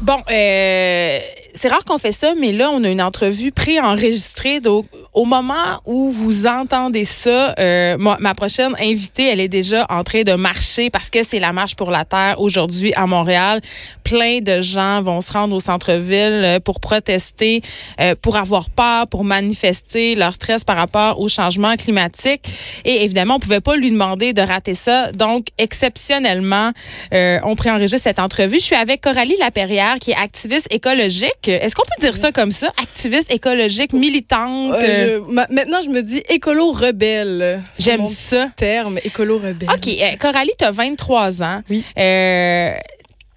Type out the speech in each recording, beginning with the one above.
Bon, euh, c'est rare qu'on fait ça, mais là, on a une entrevue préenregistrée. Donc, au moment où vous entendez ça, euh, ma, prochaine invitée, elle est déjà en train de marcher parce que c'est la marche pour la Terre aujourd'hui à Montréal. Plein de gens vont se rendre au centre-ville euh, pour protester, euh, pour avoir peur, pour manifester leur stress par rapport au changement climatique. Et évidemment, on pouvait pas lui demander de rater ça. Donc, exceptionnellement, euh, on préenregistre cette entrevue. Je suis avec Coralie Laperrière, qui est activiste écologique. Est-ce qu'on peut dire ça comme ça? Activiste écologique, militante? Euh, je- ma- maintenant, je me dis écolo-rebelle. J'aime ça. terme, écolo-rebelle. OK. euh, Coralie, tu as 23 ans. Oui. Euh,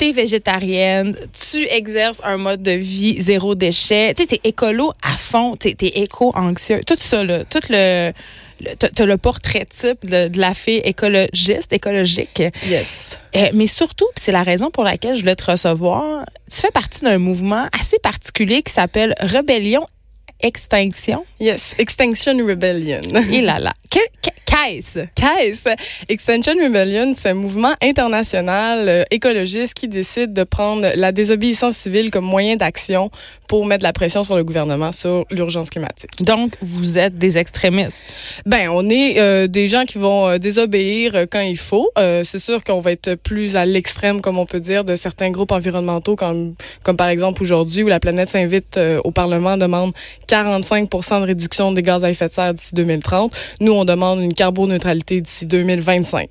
T'es végétarienne, tu exerces un mode de vie zéro déchet, tu sais, t'es écolo à fond, t'es es éco-anxieux, tout ça, là, tout le, le- t'as le portrait type de, de la fille écologiste, écologique. Yes. Euh, mais surtout, c'est la raison pour laquelle je voulais te recevoir, tu fais partie d'un mouvement assez particulier qui s'appelle Rébellion Extinction. Yes. Extinction Rebellion. Et là là. Que- que- Qu'est-ce? CAES, Extinction Rebellion, c'est un mouvement international euh, écologiste qui décide de prendre la désobéissance civile comme moyen d'action pour mettre la pression sur le gouvernement sur l'urgence climatique. Donc, vous êtes des extrémistes. Ben, on est euh, des gens qui vont euh, désobéir euh, quand il faut. Euh, c'est sûr qu'on va être plus à l'extrême, comme on peut dire, de certains groupes environnementaux, comme, comme par exemple aujourd'hui, où la planète s'invite euh, au Parlement, demande 45% de réduction des gaz à effet de serre d'ici 2030. Nous, on demande une carboneutralité d'ici 2025.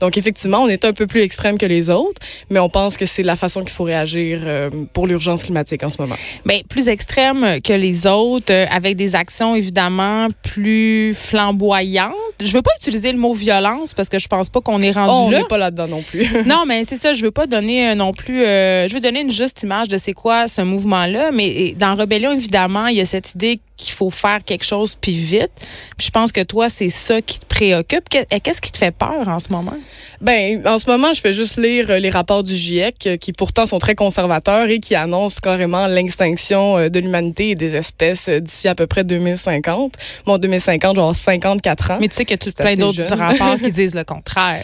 Donc, effectivement, on est un peu plus extrême que les autres, mais on pense que c'est la façon qu'il faut réagir euh, pour l'urgence climatique en ce moment. Ben, plus extrêmes que les autres, euh, avec des actions évidemment plus flamboyantes. Je veux pas utiliser le mot violence parce que je pense pas qu'on est rendu Oh, on là. n'est pas là-dedans non plus. Non, mais c'est ça. Je veux pas donner euh, non plus. euh, je veux donner une juste image de c'est quoi ce mouvement-là. Mais dans Rébellion, évidemment, il y a cette idée qu'il faut faire quelque chose puis vite. Puis je pense que toi, c'est ça qui te préoccupe? Que- Qu'est-ce qui te fait peur en ce moment? Ben, en ce moment, je fais juste lire euh, les rapports du GIEC, euh, qui pourtant sont très conservateurs et qui annoncent carrément l'extinction euh, de l'humanité et des espèces d'ici à peu près 2050. Bon, 2050, genre 54 ans. Mais tu sais que tu C'est plein d'autres rapports qui disent le contraire.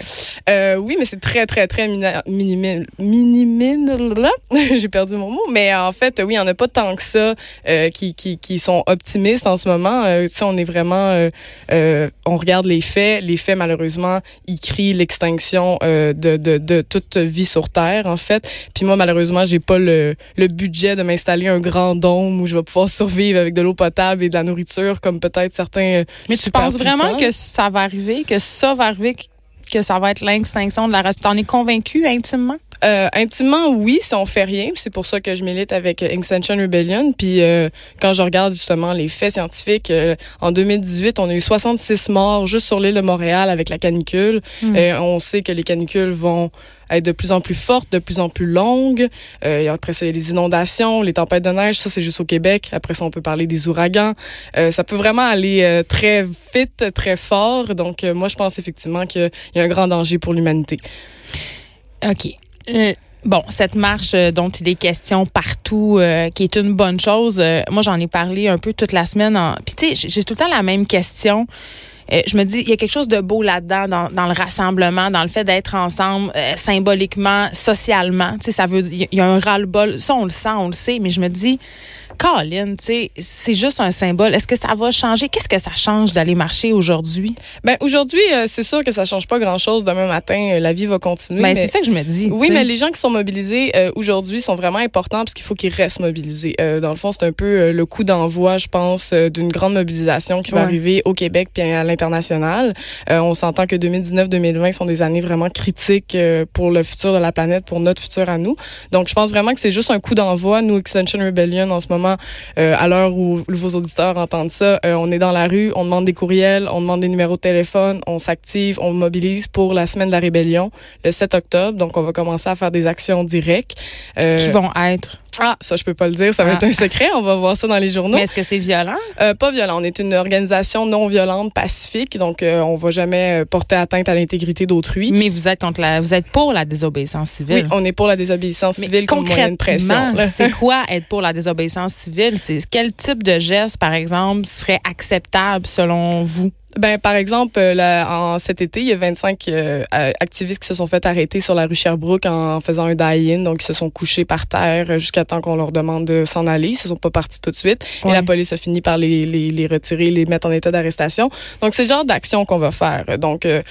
Euh, oui, mais c'est très, très, très minimine. J'ai perdu mon mot. Mais en fait, oui, il n'y en a pas tant que ça euh, qui, qui, qui sont optimistes en ce moment. Euh, ça, on est vraiment... on regarde les faits. Les faits, malheureusement, ils crient l'extinction euh, de, de, de toute vie sur Terre, en fait. Puis moi, malheureusement, j'ai pas le, le budget de m'installer un grand dôme où je vais pouvoir survivre avec de l'eau potable et de la nourriture, comme peut-être certains euh, Mais tu penses vraiment que ça va arriver, que ça va arriver, que ça va être l'extinction de la race? T'en es convaincu intimement? Euh, intimement, oui, si on fait rien. C'est pour ça que je milite avec Extinction Rebellion. Puis euh, quand je regarde justement les faits scientifiques, euh, en 2018, on a eu 66 morts juste sur l'île de Montréal avec la canicule. Mm. Euh, on sait que les canicules vont être de plus en plus fortes, de plus en plus longues. Euh, après ça, il y a les inondations, les tempêtes de neige. Ça, c'est juste au Québec. Après ça, on peut parler des ouragans. Euh, ça peut vraiment aller euh, très vite, très fort. Donc, moi, je pense effectivement qu'il y a un grand danger pour l'humanité. OK. Bon, cette marche dont il est question partout, qui est une bonne chose, moi j'en ai parlé un peu toute la semaine. En... Puis tu sais, j'ai tout le temps la même question. Euh, je me dis, il y a quelque chose de beau là-dedans, dans, le rassemblement, dans le fait d'être ensemble, euh, symboliquement, socialement. Tu sais, ça veut, il y a un ras-le-bol. Ça, on le sent, on le sait, mais je me dis, Colin, c'est juste un symbole. Est-ce que ça va changer? Qu'est-ce que ça change d'aller marcher aujourd'hui? Ben aujourd'hui, euh, c'est sûr que ça change pas grand-chose. Demain matin, euh, la vie va continuer. Ben, mais- c'est ça que je me dis. Oui, mais les gens qui sont mobilisés euh, aujourd'hui sont vraiment importants parce qu'il faut qu'ils restent mobilisés. Dans le fond, c'est un peu le coup d'envoi, je pense, d'une grande mobilisation qui va arriver au Québec puis à l'international. On s'entend que 2019-2020 sont des années vraiment critiques pour le futur de la planète, pour notre futur à nous. Donc, je pense vraiment que c'est juste un coup d'envoi. Nous, Extension Rebellion, en ce moment, euh, à l'heure où vos auditeurs entendent ça, euh, on est dans la rue, on demande des courriels, on demande des numéros de téléphone, on s'active, on mobilise pour la semaine de la rébellion le 7 octobre. Donc, on va commencer à faire des actions directes. Euh, Qui vont être. Ah, ça, je peux pas le dire. Ça va Ah. être un secret. On va voir ça dans les journaux. Mais est-ce que c'est violent? Euh, pas violent. On est une organisation non violente, pacifique. Donc, euh, on va jamais euh, porter atteinte à l'intégrité d'autrui. Mais vous êtes contre la, vous êtes pour la désobéissance civile. Oui, on est pour la désobéissance Mais civile comme moyen de pression. c'est quoi être pour la désobéissance civile? C'est quel type de geste, par exemple, serait acceptable selon vous? Ben, par exemple, euh, là, en cet été, il y a 25 euh, activistes qui se sont fait arrêter sur la rue Sherbrooke en, faisant un die-in. Donc, ils se sont couchés par terre euh, jusqu'à temps qu'on leur demande de s'en aller. Ils se sont pas partis tout de suite. Et la police a fini par les, les, les retirer, les mettre en état d'arrestation. Donc, c'est le genre d'action qu'on va faire. Donc, euh,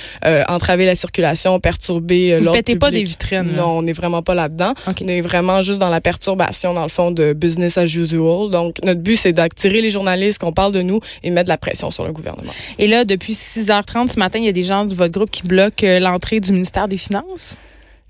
entraver la circulation, perturber Vous ne pas des vitrines. Non, on n'est vraiment pas là-dedans. On est vraiment juste dans la perturbation, dans le fond, de business as usual. Donc, notre but, c'est d'attirer les journalistes, qu'on parle de nous et mettre de la pression sur le gouvernement depuis 6h30 ce matin, il y a des gens de votre groupe qui bloquent euh, l'entrée du ministère des Finances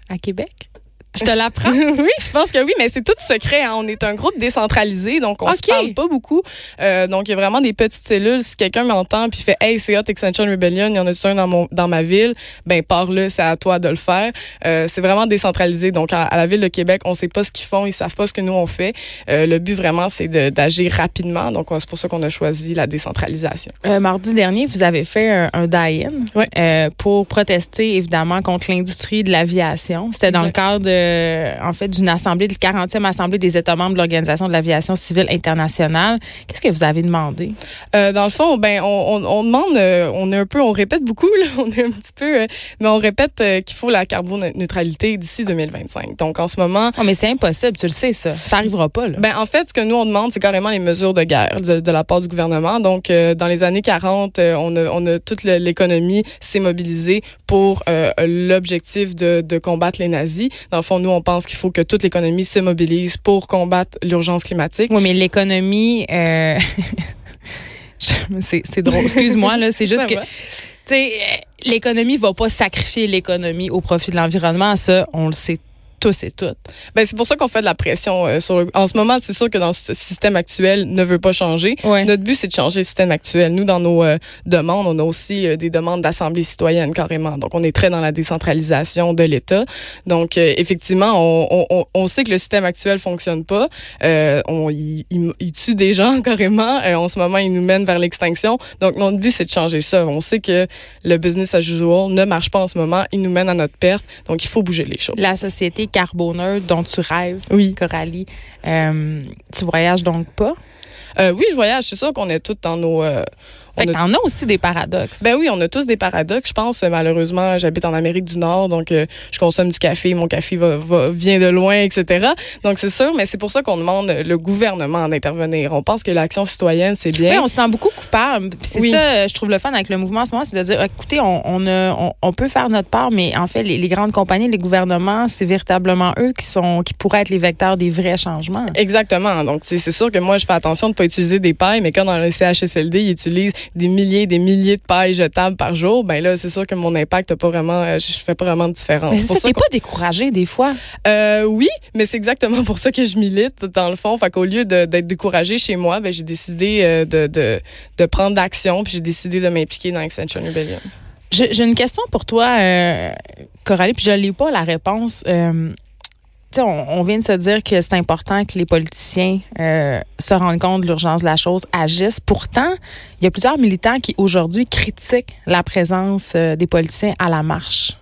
à Québec. Je te l'apprends? oui, je pense que oui, mais c'est tout secret. Hein. On est un groupe décentralisé, donc on se parle pas beaucoup. Euh, donc, il y a vraiment des petites cellules. Si quelqu'un m'entend puis fait « Hey, c'est Hot Extension Rebellion, il y en a un dans, mon, dans ma ville », ben par là, c'est à toi de le faire. Euh, c'est vraiment décentralisé. Donc, à, la Ville de Québec, on sait pas ce qu'ils font, ils savent pas ce que nous, on fait. Euh, le but, vraiment, c'est d'agir rapidement. Donc, c'est pour ça qu'on a choisi la décentralisation. Mardi dernier, vous avez fait un, un die-in euh, pour protester, évidemment, contre l'industrie de l'aviation. C'était dans le cadre de euh, en fait, d'une assemblée, de 40e assemblée des États membres de l'Organisation de l'aviation civile internationale. Qu'est-ce que vous avez demandé? Euh, dans le fond, ben, on, on, demande, euh, on est un peu, on répète beaucoup, là, on est un petit peu, mais on répète qu'il faut la carboneutralité d'ici 2025. Donc, en ce moment. Oh, mais c'est impossible, tu le sais, ça. Ça arrivera pas, là. Ben, en fait, ce que nous, on demande, c'est carrément les mesures de guerre de, la part du gouvernement. Donc, dans les années 40, on a, on a toute l'économie s'est mobilisée pour l'objectif de, de combattre les nazis. Dans le fond, nous, on pense qu'il faut que toute l'économie se mobilise pour combattre l'urgence climatique. Oui, mais l'économie, euh... c'est drôle. Excuse-moi, là, c'est juste que, tu sais, l'économie va pas sacrifier l'économie au profit de l'environnement. Ça, on le sait tous et toutes. Ben, c'est pour ça qu'on fait de la pression. Euh, sur En ce moment, c'est sûr que dans ce système actuel ne veut pas changer. Notre but, c'est de changer le système actuel. Nous, dans nos euh, demandes, on a aussi euh, des demandes d'assemblée citoyenne carrément. Donc, on est très dans la décentralisation de l'État. Donc, effectivement, on, on, on, sait que le système actuel fonctionne pas. on, il, il, tue des gens carrément. en ce moment, il nous mène vers l'extinction. Donc, notre but, c'est de changer ça. On sait que le business as usual ne marche pas en ce moment. Il nous mène à notre perte. Donc, il faut bouger les choses. La société carboneux dont tu rêves, oui. Coralie. Euh, tu voyages donc pas? Euh, oui, je voyage. C'est sûr qu'on est toutes dans nos, euh, fait que t'en as aussi des paradoxes. Ben oui, on a tous des paradoxes. Je pense, malheureusement, j'habite en Amérique du Nord, donc euh, je consomme du café, mon café va, va vient de loin, etc. Donc c'est sûr, mais c'est pour ça qu'on demande le gouvernement d'intervenir. On pense que l'action citoyenne, c'est bien. Oui, on se sent beaucoup coupable. C'est ça, je trouve le fun avec le mouvement en ce moment, c'est de dire, écoutez, on, on, on, peut faire notre part, mais en fait, les, les grandes compagnies, les gouvernements, c'est véritablement eux qui sont, qui pourraient être les vecteurs des vrais changements. Exactement. Donc c'est sûr que moi, je fais attention de pas utiliser des pailles, mais quand dans le CHSLD, ils utilisent des milliers des milliers de pailles jetables par jour, ben là, c'est sûr que mon impact n'a pas vraiment, euh, je fais pas vraiment de différence. Mais c'est ça, t'es pas découragé des fois? Euh, oui, mais c'est exactement pour ça que je milite, dans le fond. Fait qu'au lieu d'être découragé chez moi, ben, j'ai décidé euh, de, de, de prendre d'action, puis j'ai décidé de m'impliquer dans Extension Rebellion. J'ai une question pour toi, euh, Coralie, puis je n'ai pas la réponse. Euh, on, vient de se dire que c'est important que les politiciens euh, se rendent compte de l'urgence de la chose, agissent. Pourtant, il y a plusieurs militants qui aujourd'hui critiquent la présence euh, des politiciens à la marche.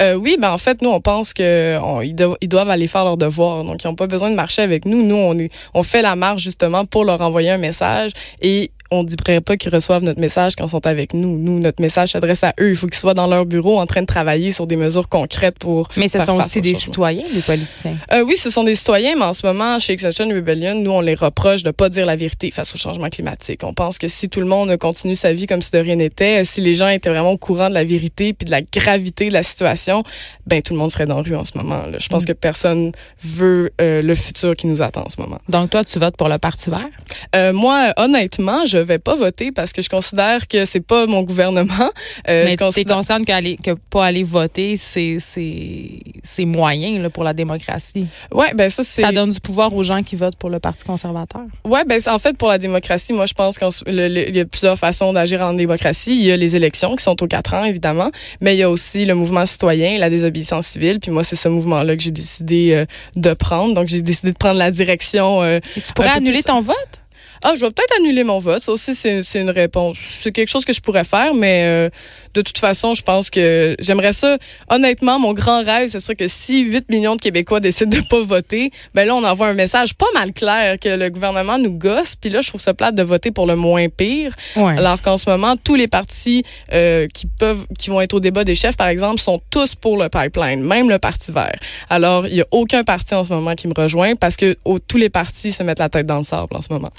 Euh, oui, ben en fait, nous, on pense que ils, doivent aller faire leur devoir. Donc, ils n'ont pas besoin de marcher avec nous. Nous, on, on fait la marche justement pour leur envoyer un message et on ne dirait pas qu'ils reçoivent notre message quand ils sont avec nous. Nous, notre message s'adresse à eux. Il faut qu'ils soient dans leur bureau en train de travailler sur des mesures concrètes pour. Mais ce sont aussi des citoyens, des politiciens. Euh, oui, ce sont des citoyens, mais en ce moment, chez Extinction Rebellion, nous, on les reproche de pas dire la vérité face au changement climatique. On pense que si tout le monde continue sa vie comme si de rien n'était, si les gens étaient vraiment au courant de la vérité puis de la gravité de la situation, ben tout le monde serait dans la rue en ce moment. Là. Je pense mm. que personne veut euh, le futur qui nous attend en ce moment. Donc toi, tu votes pour le Parti vert? Euh, moi, honnêtement, je vais pas voter parce que je considère que c'est pas mon gouvernement. Euh, Mais tu es consciente que, que pas aller voter, c'est c'est moyen là, pour la démocratie. Ouais, ben ça c'est. Ça donne du pouvoir aux gens qui votent pour le Parti conservateur. Ouais, ben en fait pour la démocratie, moi je pense qu'il y a plusieurs façons d'agir en démocratie. Il y a les élections qui sont aux quatre ans évidemment, mais il y a aussi le mouvement citoyen, la désobéissance civile. Puis moi c'est ce mouvement-là que j'ai décidé euh, de prendre. Donc j'ai décidé de prendre la direction. Euh, tu pourrais annuler ton vote? Ah, je vais peut-être annuler mon vote. Ça aussi, c'est c'est une réponse. C'est quelque chose que je pourrais faire, mais euh, de toute façon, je pense que j'aimerais ça. Honnêtement, mon grand rêve, ce serait que si 8 millions de Québécois décident de pas voter, ben là, on envoie un message pas mal clair que le gouvernement nous gosse. Puis là, je trouve ça plate de voter pour le moins pire. Ouais. Alors qu'en ce moment, tous les partis euh, qui peuvent, qui vont être au débat des chefs, par exemple, sont tous pour le pipeline, même le Parti vert. Alors, il y a aucun parti en ce moment qui me rejoint parce que tous les partis se mettent la tête dans le sable en ce moment.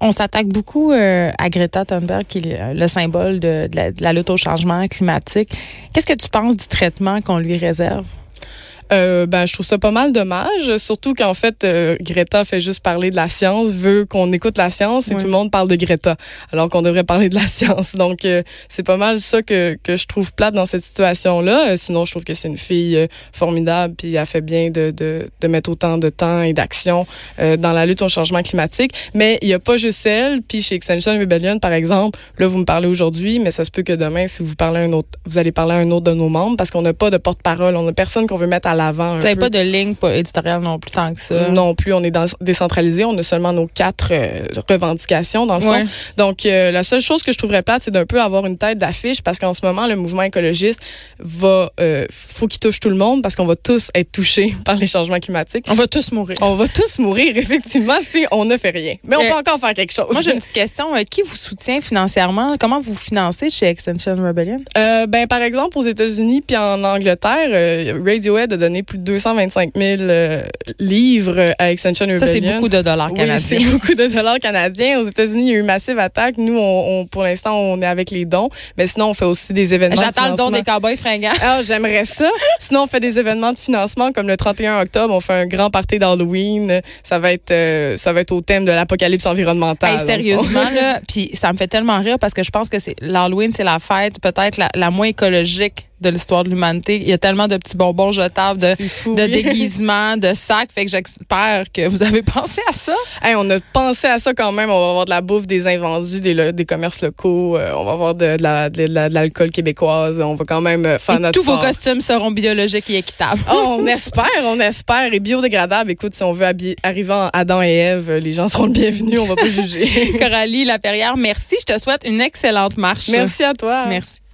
On s'attaque beaucoup euh, à Greta Thunberg, qui est le, le symbole de la lutte au changement climatique. Qu'est-ce que tu penses du traitement qu'on lui réserve? Euh, ben, je trouve ça pas mal dommage, surtout qu'en fait, euh, Greta fait juste parler de la science, veut qu'on écoute la science et Ouais. tout le monde parle de Greta, alors qu'on devrait parler de la science. Donc, euh, c'est pas mal ça que, que je trouve plate dans cette situation-là. Euh, sinon, je trouve que c'est une fille euh, formidable, puis elle fait bien de, de, de mettre autant de temps et d'action euh, dans la lutte au changement climatique. Mais il y a pas juste elle, puis chez Extinction Rebellion, par exemple, là, vous me parlez aujourd'hui, mais ça se peut que demain, si vous parlez à un autre, vous allez parler à un autre de nos membres, parce qu'on n'a pas de porte-parole, on n'a personne qu'on veut mettre à l'avant. Vous n'avez pas de ligne éditoriale non plus tant que ça? Non plus, on est dans- décentralisé. On a seulement nos quatre euh, revendications, dans le fond. Ouais. Donc, euh, la seule chose que je trouverais plate, c'est d'un peu avoir une tête d'affiche parce qu'en ce moment, le mouvement écologiste va, euh, faut qu'il touche tout le monde parce qu'on va tous être touchés par les changements climatiques. On va tous mourir. On va tous mourir, effectivement, si on ne fait rien. Mais on Euh, peut encore faire quelque chose. Moi, j'ai une petite question. Qui vous soutient financièrement? Comment vous financez chez Extension Rebellion? Ben, par exemple, aux États-Unis puis en Angleterre, Radiohead a donné plus de 225 000 euh, livres à Extension Rebellion. Ça, c'est beaucoup de dollars Oui, canadiens. c'est beaucoup de dollars canadiens. Aux États-Unis, il y a eu Massive Attack. Nous, on, on- pour l'instant, on est avec les dons. Mais sinon, on fait aussi des événements. de J'attends le don des cowboys fringants. Ah, j'aimerais ça. Sinon, on fait des événements de financement comme le 31 octobre. On fait un grand party d'Halloween. Ça va être, euh, ça va être au thème de l'apocalypse environnementale. Hey, sérieusement, là, puis ça me fait tellement rire parce que je pense que c'est l'Halloween, c'est la fête peut-être la, la moins écologique de l'histoire de l'humanité. Il y a tellement de petits bonbons jetables, de, C'est fou. de oui. déguisements, de sacs. Fait que j'espère que vous avez pensé à ça. Hey, on a pensé à ça quand même. On va avoir de la bouffe des invendus, des, des commerces locaux. euh, on va avoir de, de la- de la- de l'alcool québécoise. On va quand même euh, faire Et notre tous vos costumes seront biologiques et équitables. Oh, on espère, on espère. Et biodégradable, écoute, si on veut arriver en Adam et Ève, les gens seront le bienvenus, on va pas juger. Coralie Laperrière, merci. Je te souhaite une excellente marche. Merci à toi. Merci.